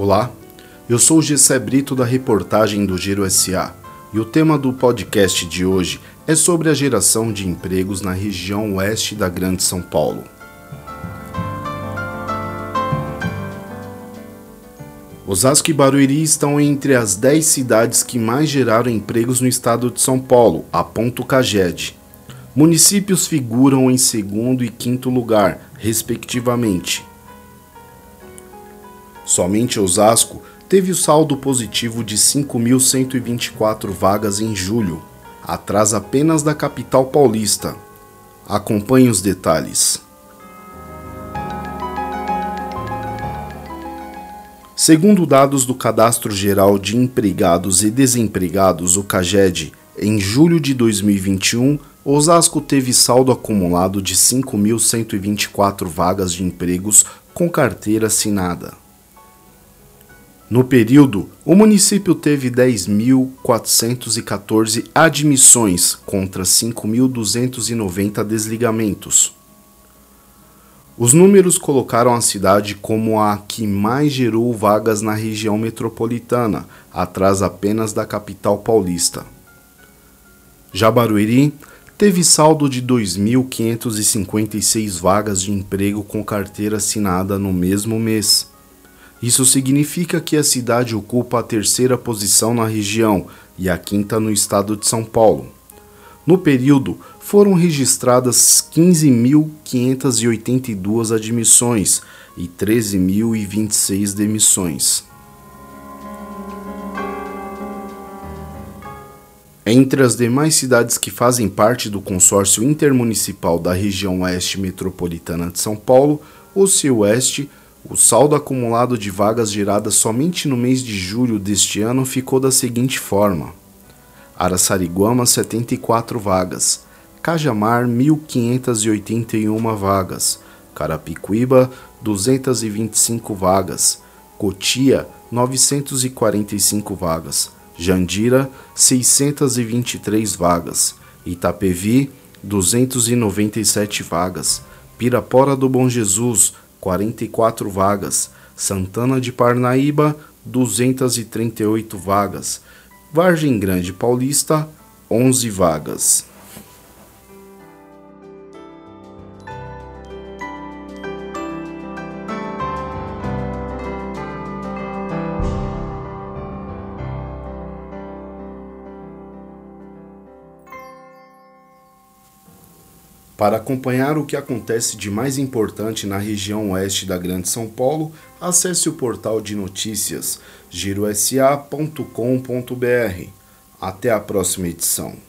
Olá, eu sou Gessé Brito da reportagem do Giro SA e o tema do podcast de hoje é sobre a geração de empregos na região oeste da Grande São Paulo. Osasco e Barueri estão entre as 10 cidades que mais geraram empregos no estado de São Paulo, aponta o CAGED. Municípios figuram em segundo e quinto lugar, respectivamente. Somente Osasco teve o saldo positivo de 5.124 vagas em julho, atrás apenas da capital paulista. Acompanhe os detalhes. Segundo dados do Cadastro Geral de Empregados e Desempregados, o CAGED, em julho de 2021, Osasco teve saldo acumulado de 5.124 vagas de empregos com carteira assinada. No período, o município teve 10.414 admissões contra 5.290 desligamentos. Os números colocaram a cidade como a que mais gerou vagas na região metropolitana, atrás apenas da capital paulista. Jabarueri teve saldo de 2.556 vagas de emprego com carteira assinada no mesmo mês isso significa que a cidade ocupa a terceira posição na região e a quinta no estado de São Paulo. No período, foram registradas 15.582 admissões e 13.026 demissões. Entre as demais cidades que fazem parte do consórcio intermunicipal da região oeste metropolitana de São Paulo, o Cio-Oeste o saldo acumulado de vagas geradas somente no mês de julho deste ano ficou da seguinte forma: Araçariguama 74 vagas, Cajamar 1581 vagas, Carapicuíba 225 vagas, Cotia 945 vagas, Jandira 623 vagas, Itapevi 297 vagas, Pirapora do Bom Jesus 44 vagas. Santana de Parnaíba, 238 vagas. Vargem Grande Paulista, 11 vagas. Para acompanhar o que acontece de mais importante na região oeste da Grande São Paulo, acesse o portal de notícias girosa.com.br. Até a próxima edição.